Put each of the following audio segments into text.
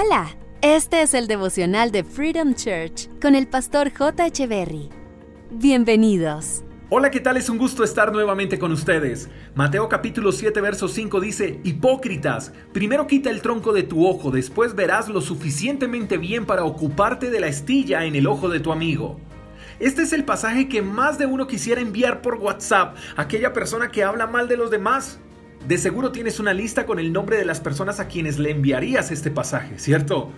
Hola, este es el devocional de Freedom Church con el pastor J. Berry. Bienvenidos. Hola, ¿qué tal? Es un gusto estar nuevamente con ustedes. Mateo capítulo 7, verso 5 dice, Hipócritas, primero quita el tronco de tu ojo, después verás lo suficientemente bien para ocuparte de la estilla en el ojo de tu amigo. Este es el pasaje que más de uno quisiera enviar por WhatsApp a aquella persona que habla mal de los demás. De seguro tienes una lista con el nombre de las personas a quienes le enviarías este pasaje, ¿cierto?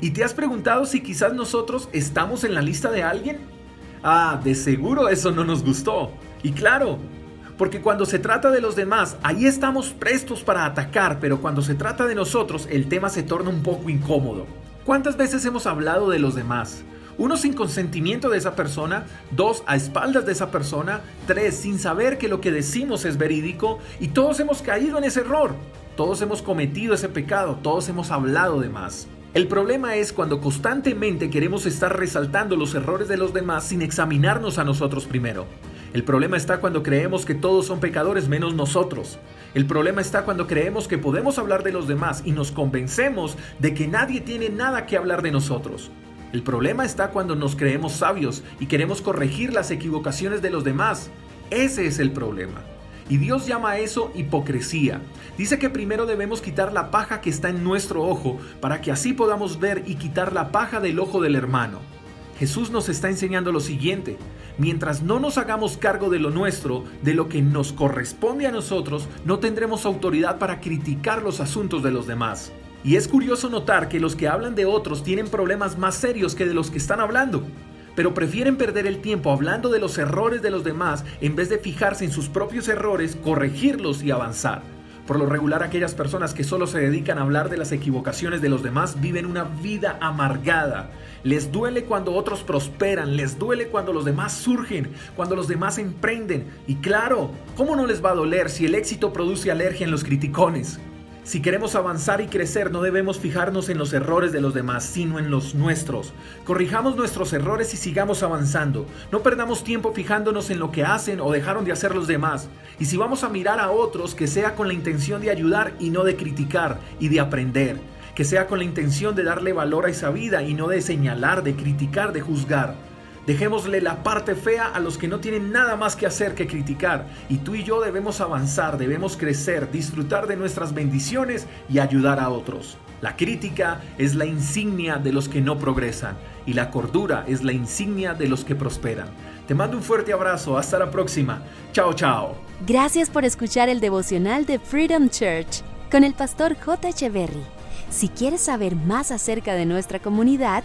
¿Y te has preguntado si quizás nosotros estamos en la lista de alguien? Ah, de seguro eso no nos gustó. Y claro, porque cuando se trata de los demás, ahí estamos prestos para atacar, pero cuando se trata de nosotros, el tema se torna un poco incómodo. ¿Cuántas veces hemos hablado de los demás? Uno sin consentimiento de esa persona, dos a espaldas de esa persona, tres sin saber que lo que decimos es verídico y todos hemos caído en ese error, todos hemos cometido ese pecado, todos hemos hablado de más. El problema es cuando constantemente queremos estar resaltando los errores de los demás sin examinarnos a nosotros primero. El problema está cuando creemos que todos son pecadores menos nosotros. El problema está cuando creemos que podemos hablar de los demás y nos convencemos de que nadie tiene nada que hablar de nosotros. El problema está cuando nos creemos sabios y queremos corregir las equivocaciones de los demás. Ese es el problema. Y Dios llama a eso hipocresía. Dice que primero debemos quitar la paja que está en nuestro ojo para que así podamos ver y quitar la paja del ojo del hermano. Jesús nos está enseñando lo siguiente. Mientras no nos hagamos cargo de lo nuestro, de lo que nos corresponde a nosotros, no tendremos autoridad para criticar los asuntos de los demás. Y es curioso notar que los que hablan de otros tienen problemas más serios que de los que están hablando, pero prefieren perder el tiempo hablando de los errores de los demás en vez de fijarse en sus propios errores, corregirlos y avanzar. Por lo regular aquellas personas que solo se dedican a hablar de las equivocaciones de los demás viven una vida amargada. Les duele cuando otros prosperan, les duele cuando los demás surgen, cuando los demás emprenden. Y claro, ¿cómo no les va a doler si el éxito produce alergia en los criticones? Si queremos avanzar y crecer, no debemos fijarnos en los errores de los demás, sino en los nuestros. Corrijamos nuestros errores y sigamos avanzando. No perdamos tiempo fijándonos en lo que hacen o dejaron de hacer los demás. Y si vamos a mirar a otros, que sea con la intención de ayudar y no de criticar y de aprender. Que sea con la intención de darle valor a esa vida y no de señalar, de criticar, de juzgar. Dejémosle la parte fea a los que no tienen nada más que hacer que criticar. Y tú y yo debemos avanzar, debemos crecer, disfrutar de nuestras bendiciones y ayudar a otros. La crítica es la insignia de los que no progresan y la cordura es la insignia de los que prosperan. Te mando un fuerte abrazo, hasta la próxima. Chao, chao. Gracias por escuchar el devocional de Freedom Church con el pastor J. Echeverry. Si quieres saber más acerca de nuestra comunidad,